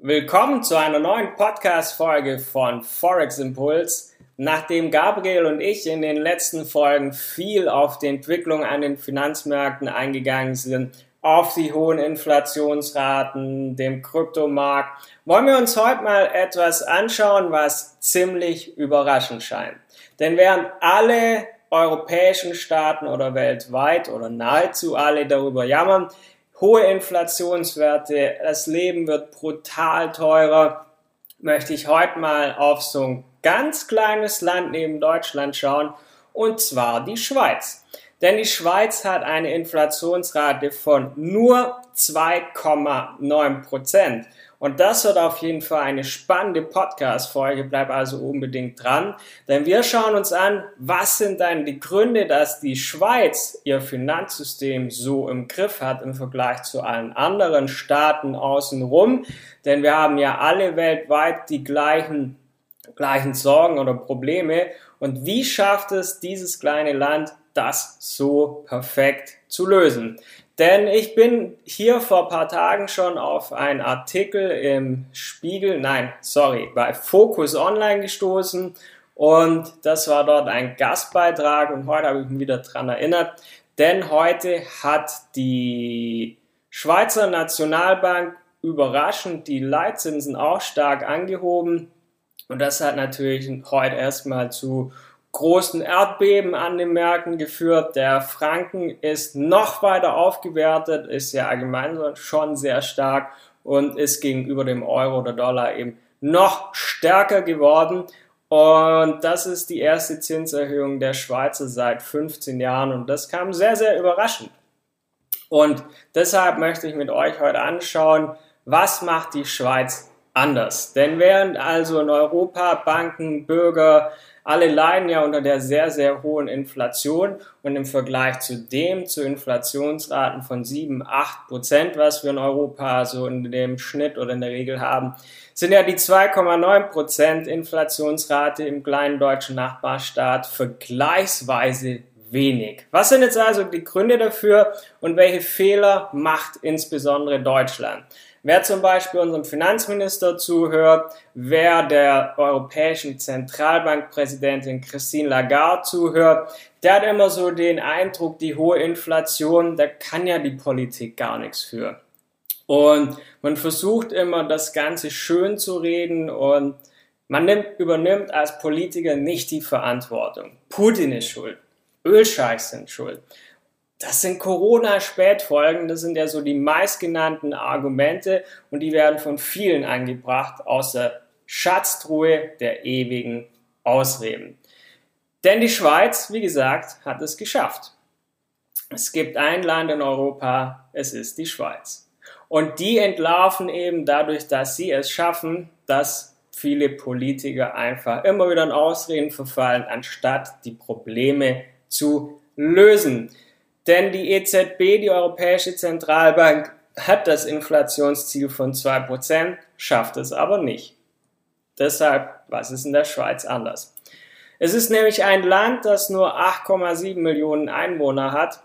Willkommen zu einer neuen Podcast-Folge von Forex Impuls. Nachdem Gabriel und ich in den letzten Folgen viel auf die Entwicklung an den Finanzmärkten eingegangen sind, auf die hohen Inflationsraten, dem Kryptomarkt, wollen wir uns heute mal etwas anschauen, was ziemlich überraschend scheint. Denn während alle europäischen Staaten oder weltweit oder nahezu alle darüber jammern, hohe Inflationswerte, das Leben wird brutal teurer, möchte ich heute mal auf so ein ganz kleines Land neben Deutschland schauen, und zwar die Schweiz. Denn die Schweiz hat eine Inflationsrate von nur 2,9 Prozent. Und das wird auf jeden Fall eine spannende Podcast-Folge. Bleib also unbedingt dran. Denn wir schauen uns an, was sind dann die Gründe, dass die Schweiz ihr Finanzsystem so im Griff hat im Vergleich zu allen anderen Staaten außenrum. Denn wir haben ja alle weltweit die gleichen, gleichen Sorgen oder Probleme. Und wie schafft es dieses kleine Land, das so perfekt zu lösen? Denn ich bin hier vor ein paar Tagen schon auf einen Artikel im Spiegel, nein, sorry, bei Focus Online gestoßen. Und das war dort ein Gastbeitrag und heute habe ich mich wieder dran erinnert, denn heute hat die Schweizer Nationalbank überraschend die Leitzinsen auch stark angehoben. Und das hat natürlich heute erstmal zu großen Erdbeben an den Märkten geführt. Der Franken ist noch weiter aufgewertet, ist ja allgemein schon sehr stark und ist gegenüber dem Euro oder Dollar eben noch stärker geworden. Und das ist die erste Zinserhöhung der Schweizer seit 15 Jahren und das kam sehr, sehr überraschend. Und deshalb möchte ich mit euch heute anschauen, was macht die Schweiz anders? Denn während also in Europa Banken, Bürger, alle leiden ja unter der sehr, sehr hohen Inflation und im Vergleich zu dem, zu Inflationsraten von 7, 8 Prozent, was wir in Europa so in dem Schnitt oder in der Regel haben, sind ja die 2,9 Prozent Inflationsrate im kleinen deutschen Nachbarstaat vergleichsweise wenig. Was sind jetzt also die Gründe dafür und welche Fehler macht insbesondere Deutschland? Wer zum Beispiel unserem Finanzminister zuhört, wer der europäischen Zentralbankpräsidentin Christine Lagarde zuhört, der hat immer so den Eindruck, die hohe Inflation, da kann ja die Politik gar nichts für. Und man versucht immer, das Ganze schön zu reden und man nimmt, übernimmt als Politiker nicht die Verantwortung. Putin ist schuld. Ölscheichs sind schuld. Das sind Corona-Spätfolgen, das sind ja so die meistgenannten Argumente und die werden von vielen angebracht aus der Schatztruhe der ewigen Ausreden. Denn die Schweiz, wie gesagt, hat es geschafft. Es gibt ein Land in Europa, es ist die Schweiz. Und die entlarven eben dadurch, dass sie es schaffen, dass viele Politiker einfach immer wieder in Ausreden verfallen, anstatt die Probleme zu lösen. Denn die EZB, die Europäische Zentralbank, hat das Inflationsziel von 2%, schafft es aber nicht. Deshalb, was ist in der Schweiz anders? Es ist nämlich ein Land, das nur 8,7 Millionen Einwohner hat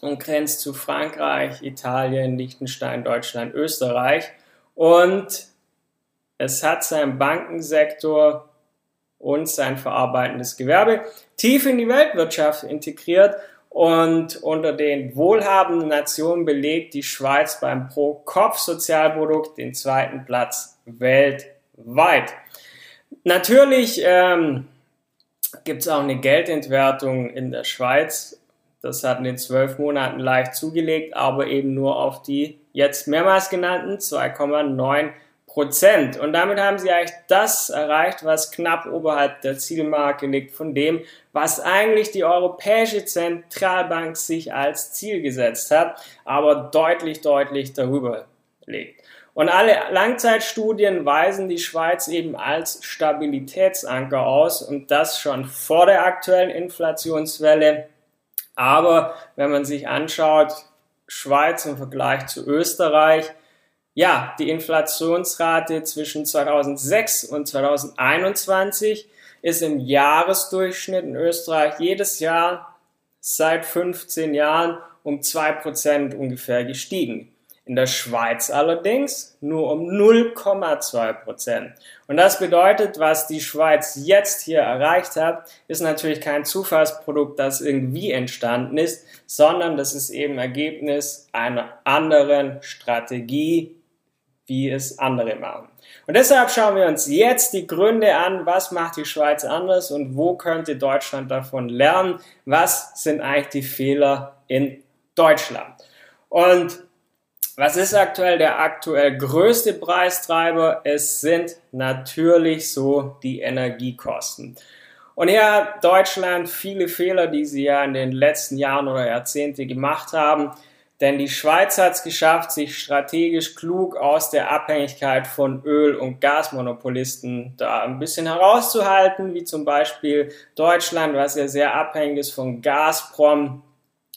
und grenzt zu Frankreich, Italien, Liechtenstein, Deutschland, Österreich. Und es hat seinen Bankensektor und sein verarbeitendes Gewerbe tief in die Weltwirtschaft integriert und unter den wohlhabenden Nationen belegt die Schweiz beim Pro-Kopf-Sozialprodukt den zweiten Platz weltweit. Natürlich ähm, gibt es auch eine Geldentwertung in der Schweiz. Das hat in den zwölf Monaten leicht zugelegt, aber eben nur auf die jetzt mehrmals genannten 2,9 Prozent. Und damit haben sie eigentlich das erreicht, was knapp oberhalb der Zielmarke liegt von dem, was eigentlich die Europäische Zentralbank sich als Ziel gesetzt hat, aber deutlich, deutlich darüber liegt. Und alle Langzeitstudien weisen die Schweiz eben als Stabilitätsanker aus und das schon vor der aktuellen Inflationswelle. Aber wenn man sich anschaut, Schweiz im Vergleich zu Österreich, ja, die Inflationsrate zwischen 2006 und 2021 ist im Jahresdurchschnitt in Österreich jedes Jahr seit 15 Jahren um 2% ungefähr gestiegen. In der Schweiz allerdings nur um 0,2 Prozent. Und das bedeutet, was die Schweiz jetzt hier erreicht hat, ist natürlich kein Zufallsprodukt, das irgendwie entstanden ist, sondern das ist eben Ergebnis einer anderen Strategie, wie es andere machen. Und deshalb schauen wir uns jetzt die Gründe an, was macht die Schweiz anders und wo könnte Deutschland davon lernen, was sind eigentlich die Fehler in Deutschland. Und was ist aktuell der aktuell größte Preistreiber? Es sind natürlich so die Energiekosten. Und hier hat Deutschland viele Fehler, die sie ja in den letzten Jahren oder Jahrzehnten gemacht haben. Denn die Schweiz hat es geschafft, sich strategisch klug aus der Abhängigkeit von Öl- und Gasmonopolisten da ein bisschen herauszuhalten, wie zum Beispiel Deutschland, was ja sehr abhängig ist von Gazprom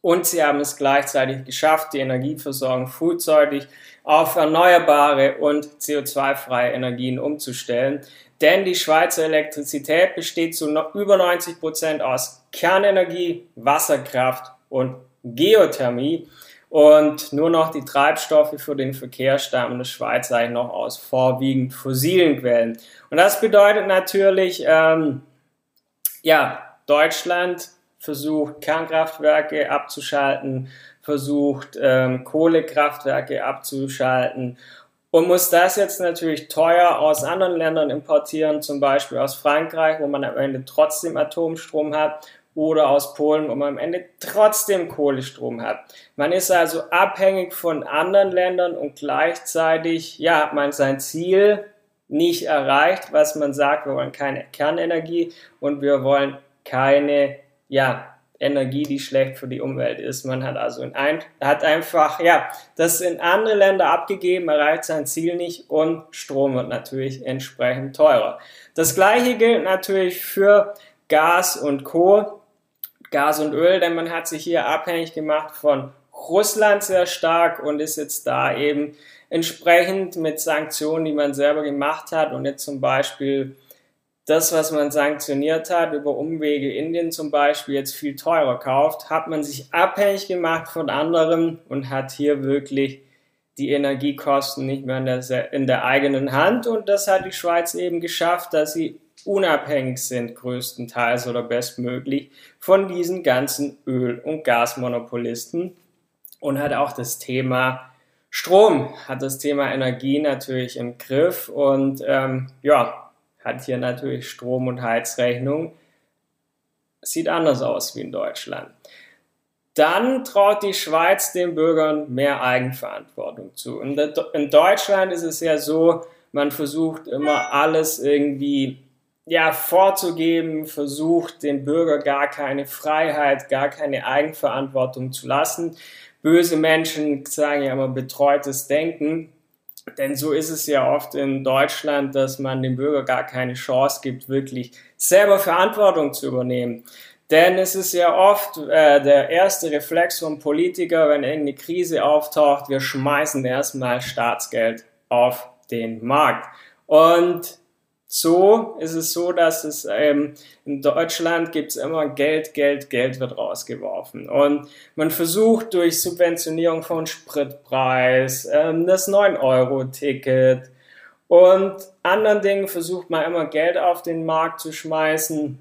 und sie haben es gleichzeitig geschafft, die Energieversorgung frühzeitig auf erneuerbare und CO2-freie Energien umzustellen. Denn die Schweizer Elektrizität besteht zu über 90 Prozent aus Kernenergie, Wasserkraft und Geothermie. Und nur noch die Treibstoffe für den Verkehr stammen in der Schweiz eigentlich noch aus vorwiegend fossilen Quellen. Und das bedeutet natürlich, ähm, ja, Deutschland versucht Kernkraftwerke abzuschalten, versucht ähm, Kohlekraftwerke abzuschalten und muss das jetzt natürlich teuer aus anderen Ländern importieren, zum Beispiel aus Frankreich, wo man am Ende trotzdem Atomstrom hat, oder aus Polen, wo man am Ende trotzdem Kohlestrom hat. Man ist also abhängig von anderen Ländern und gleichzeitig ja, hat man sein Ziel nicht erreicht, was man sagt, wir wollen keine Kernenergie und wir wollen keine ja, Energie, die schlecht für die Umwelt ist. Man hat also in ein, hat einfach, ja, das in andere Länder abgegeben, erreicht sein Ziel nicht und Strom wird natürlich entsprechend teurer. Das gleiche gilt natürlich für Gas und Co. Gas und Öl, denn man hat sich hier abhängig gemacht von Russland sehr stark und ist jetzt da eben entsprechend mit Sanktionen, die man selber gemacht hat und jetzt zum Beispiel das, was man sanktioniert hat, über Umwege Indien zum Beispiel jetzt viel teurer kauft, hat man sich abhängig gemacht von anderen und hat hier wirklich die Energiekosten nicht mehr in der, in der eigenen Hand. Und das hat die Schweiz eben geschafft, dass sie unabhängig sind, größtenteils oder bestmöglich, von diesen ganzen Öl- und Gasmonopolisten und hat auch das Thema Strom, hat das Thema Energie natürlich im Griff und ähm, ja, hat hier natürlich Strom- und Heizrechnung. Sieht anders aus wie in Deutschland. Dann traut die Schweiz den Bürgern mehr Eigenverantwortung zu. In Deutschland ist es ja so, man versucht immer alles irgendwie ja, vorzugeben, versucht den Bürger gar keine Freiheit, gar keine Eigenverantwortung zu lassen. Böse Menschen sagen ja immer betreutes Denken. Denn so ist es ja oft in Deutschland, dass man dem Bürger gar keine Chance gibt, wirklich selber Verantwortung zu übernehmen. Denn es ist ja oft äh, der erste Reflex vom Politiker, wenn irgendeine Krise auftaucht, wir schmeißen erstmal Staatsgeld auf den Markt. Und so ist es so, dass es ähm, in Deutschland gibt es immer Geld, Geld, Geld wird rausgeworfen. Und man versucht durch Subventionierung von Spritpreis, ähm, das 9-Euro-Ticket und anderen Dingen versucht man immer Geld auf den Markt zu schmeißen.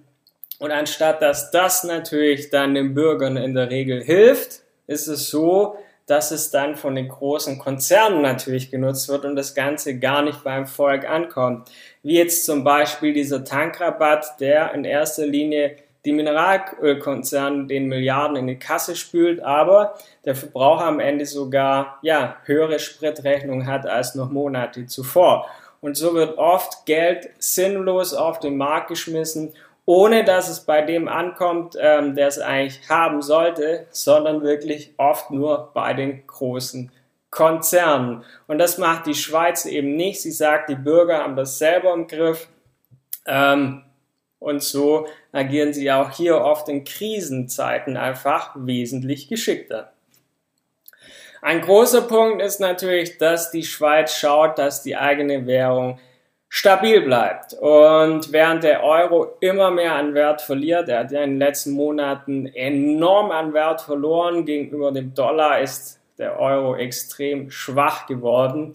Und anstatt dass das natürlich dann den Bürgern in der Regel hilft, ist es so, dass es dann von den großen Konzernen natürlich genutzt wird und das Ganze gar nicht beim Volk ankommt. Wie jetzt zum Beispiel dieser Tankrabatt, der in erster Linie die Mineralölkonzerne den Milliarden in die Kasse spült, aber der Verbraucher am Ende sogar ja, höhere Spritrechnung hat als noch Monate zuvor. Und so wird oft Geld sinnlos auf den Markt geschmissen ohne dass es bei dem ankommt, ähm, der es eigentlich haben sollte, sondern wirklich oft nur bei den großen Konzernen. Und das macht die Schweiz eben nicht. Sie sagt, die Bürger haben das selber im Griff. Ähm, und so agieren sie auch hier oft in Krisenzeiten einfach wesentlich geschickter. Ein großer Punkt ist natürlich, dass die Schweiz schaut, dass die eigene Währung stabil bleibt. Und während der Euro immer mehr an Wert verliert, er hat ja in den letzten Monaten enorm an Wert verloren gegenüber dem Dollar, ist der Euro extrem schwach geworden.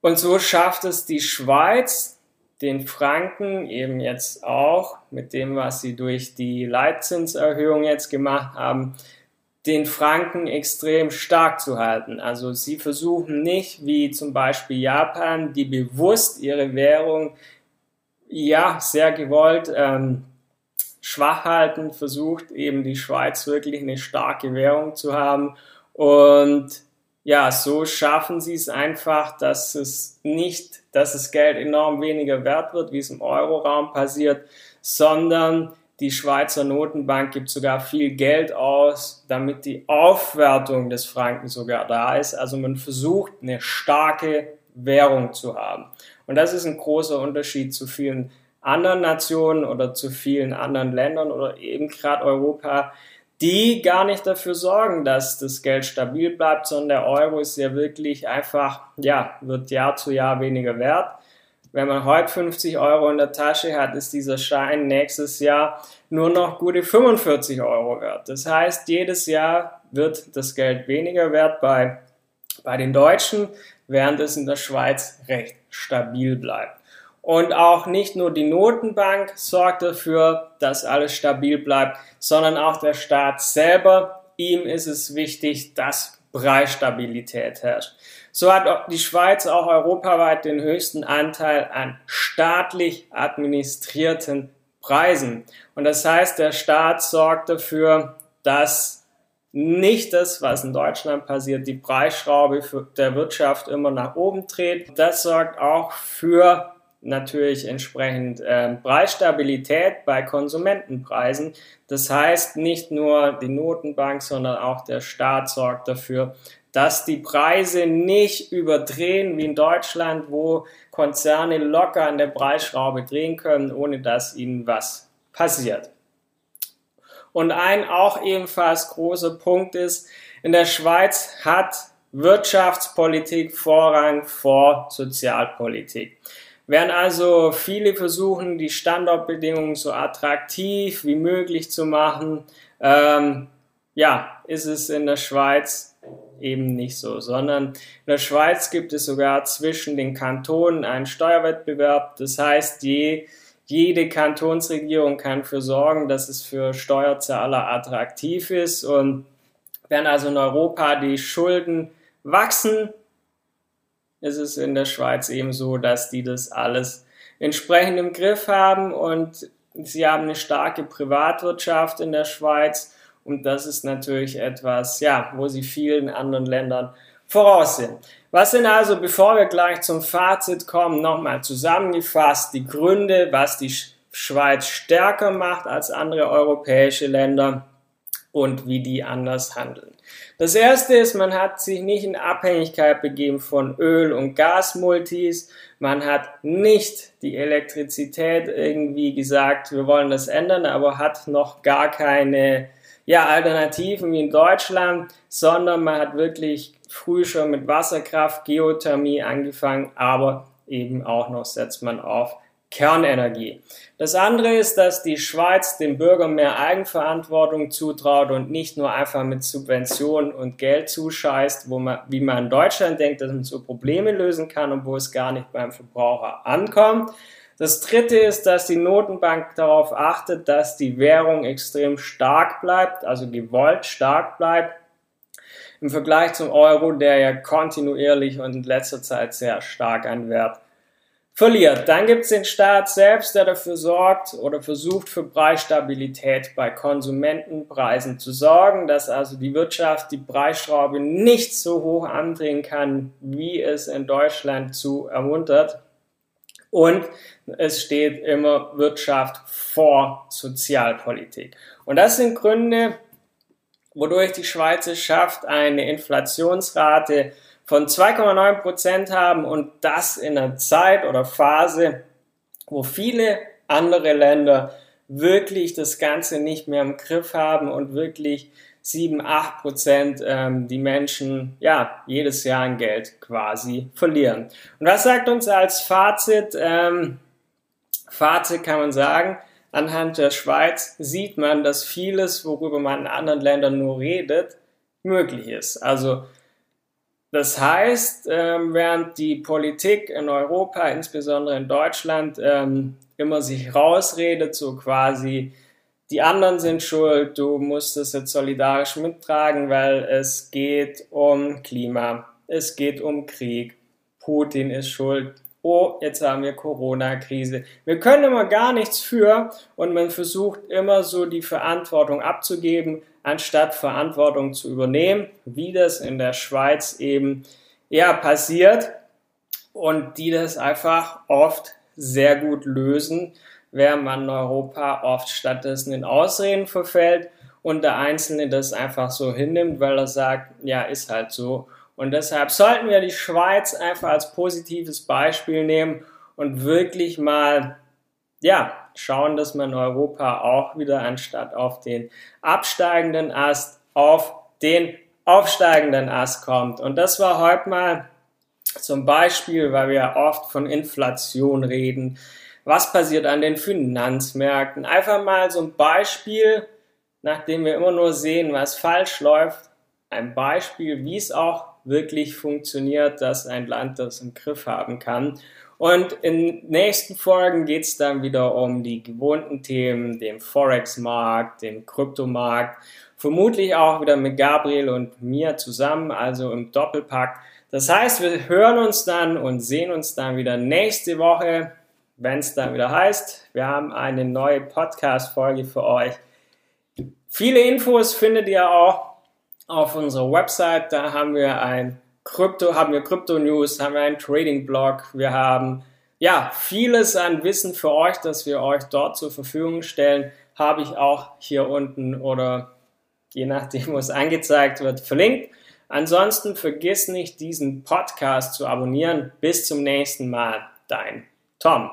Und so schafft es die Schweiz, den Franken eben jetzt auch mit dem, was sie durch die Leitzinserhöhung jetzt gemacht haben, den Franken extrem stark zu halten. Also sie versuchen nicht, wie zum Beispiel Japan, die bewusst ihre Währung ja sehr gewollt ähm, schwach halten, versucht eben die Schweiz wirklich eine starke Währung zu haben und ja, so schaffen sie es einfach, dass es nicht, dass das Geld enorm weniger wert wird, wie es im Euroraum passiert, sondern die Schweizer Notenbank gibt sogar viel Geld aus, damit die Aufwertung des Franken sogar da ist. Also man versucht eine starke Währung zu haben. Und das ist ein großer Unterschied zu vielen anderen Nationen oder zu vielen anderen Ländern oder eben gerade Europa, die gar nicht dafür sorgen, dass das Geld stabil bleibt, sondern der Euro ist ja wirklich einfach, ja, wird Jahr zu Jahr weniger wert. Wenn man heute 50 Euro in der Tasche hat, ist dieser Schein nächstes Jahr nur noch gute 45 Euro wert. Das heißt, jedes Jahr wird das Geld weniger wert bei, bei den Deutschen, während es in der Schweiz recht stabil bleibt. Und auch nicht nur die Notenbank sorgt dafür, dass alles stabil bleibt, sondern auch der Staat selber. Ihm ist es wichtig, dass Preisstabilität herrscht. So hat die Schweiz auch europaweit den höchsten Anteil an staatlich administrierten Preisen. Und das heißt, der Staat sorgt dafür, dass nicht das, was in Deutschland passiert, die Preisschraube der Wirtschaft immer nach oben dreht. Das sorgt auch für natürlich entsprechend äh, Preisstabilität bei Konsumentenpreisen. Das heißt, nicht nur die Notenbank, sondern auch der Staat sorgt dafür, dass die Preise nicht überdrehen wie in Deutschland, wo Konzerne locker an der Preisschraube drehen können, ohne dass ihnen was passiert. Und ein auch ebenfalls großer Punkt ist, in der Schweiz hat Wirtschaftspolitik Vorrang vor Sozialpolitik. Während also viele versuchen, die Standortbedingungen so attraktiv wie möglich zu machen, ähm, ja, ist es in der Schweiz eben nicht so, sondern in der Schweiz gibt es sogar zwischen den Kantonen einen Steuerwettbewerb. Das heißt, je, jede Kantonsregierung kann dafür sorgen, dass es für Steuerzahler attraktiv ist. Und wenn also in Europa die Schulden wachsen, ist es in der Schweiz eben so, dass die das alles entsprechend im Griff haben und sie haben eine starke Privatwirtschaft in der Schweiz und das ist natürlich etwas, ja, wo sie vielen anderen Ländern voraus sind. Was sind also, bevor wir gleich zum Fazit kommen, nochmal zusammengefasst die Gründe, was die Schweiz stärker macht als andere europäische Länder und wie die anders handeln. Das erste ist, man hat sich nicht in Abhängigkeit begeben von Öl- und Gasmultis. Man hat nicht die Elektrizität irgendwie gesagt, wir wollen das ändern, aber hat noch gar keine ja, Alternativen wie in Deutschland, sondern man hat wirklich früh schon mit Wasserkraft, Geothermie angefangen, aber eben auch noch setzt man auf Kernenergie. Das andere ist, dass die Schweiz den Bürgern mehr Eigenverantwortung zutraut und nicht nur einfach mit Subventionen und Geld zuscheißt, wo man, wie man in Deutschland denkt, dass man so Probleme lösen kann und wo es gar nicht beim Verbraucher ankommt. Das dritte ist, dass die Notenbank darauf achtet, dass die Währung extrem stark bleibt, also gewollt stark bleibt, im Vergleich zum Euro, der ja kontinuierlich und in letzter Zeit sehr stark an Wert verliert. Dann gibt es den Staat selbst, der dafür sorgt oder versucht für Preisstabilität bei Konsumentenpreisen zu sorgen, dass also die Wirtschaft die Preisschraube nicht so hoch andrehen kann, wie es in Deutschland zu ermuntert. Und es steht immer Wirtschaft vor Sozialpolitik. Und das sind Gründe, wodurch die Schweiz es schafft, eine Inflationsrate von 2,9 Prozent haben und das in einer Zeit oder Phase, wo viele andere Länder wirklich das Ganze nicht mehr im Griff haben und wirklich 7, 8 Prozent ähm, die Menschen ja jedes Jahr an Geld quasi verlieren. Und was sagt uns als Fazit? Ähm, Fazit kann man sagen, anhand der Schweiz sieht man, dass vieles, worüber man in anderen Ländern nur redet, möglich ist. Also das heißt, ähm, während die Politik in Europa, insbesondere in Deutschland, ähm, immer sich rausredet, so quasi, die anderen sind schuld, du musst es jetzt solidarisch mittragen, weil es geht um Klima, es geht um Krieg, Putin ist schuld, oh, jetzt haben wir Corona-Krise. Wir können immer gar nichts für und man versucht immer so die Verantwortung abzugeben, anstatt Verantwortung zu übernehmen, wie das in der Schweiz eben ja passiert und die das einfach oft sehr gut lösen, während man Europa oft stattdessen in Ausreden verfällt und der Einzelne das einfach so hinnimmt, weil er sagt, ja, ist halt so und deshalb sollten wir die Schweiz einfach als positives Beispiel nehmen und wirklich mal, ja, schauen, dass man Europa auch wieder anstatt auf den absteigenden Ast auf den aufsteigenden Ast kommt. Und das war heute mal zum Beispiel, weil wir oft von Inflation reden. Was passiert an den Finanzmärkten? Einfach mal so ein Beispiel, nachdem wir immer nur sehen, was falsch läuft. Ein Beispiel, wie es auch wirklich funktioniert, dass ein Land das im Griff haben kann. Und in nächsten Folgen geht es dann wieder um die gewohnten Themen, den Forex-Markt, den Kryptomarkt, vermutlich auch wieder mit Gabriel und mir zusammen, also im Doppelpack. Das heißt, wir hören uns dann und sehen uns dann wieder nächste Woche, wenn es dann wieder heißt, wir haben eine neue Podcast-Folge für euch. Viele Infos findet ihr auch auf unserer Website. Da haben wir ein Krypto, haben wir Krypto News, haben wir einen Trading Blog, wir haben ja vieles an Wissen für euch, das wir euch dort zur Verfügung stellen, habe ich auch hier unten oder je nachdem, wo es angezeigt wird, verlinkt. Ansonsten vergiss nicht, diesen Podcast zu abonnieren. Bis zum nächsten Mal. Dein Tom.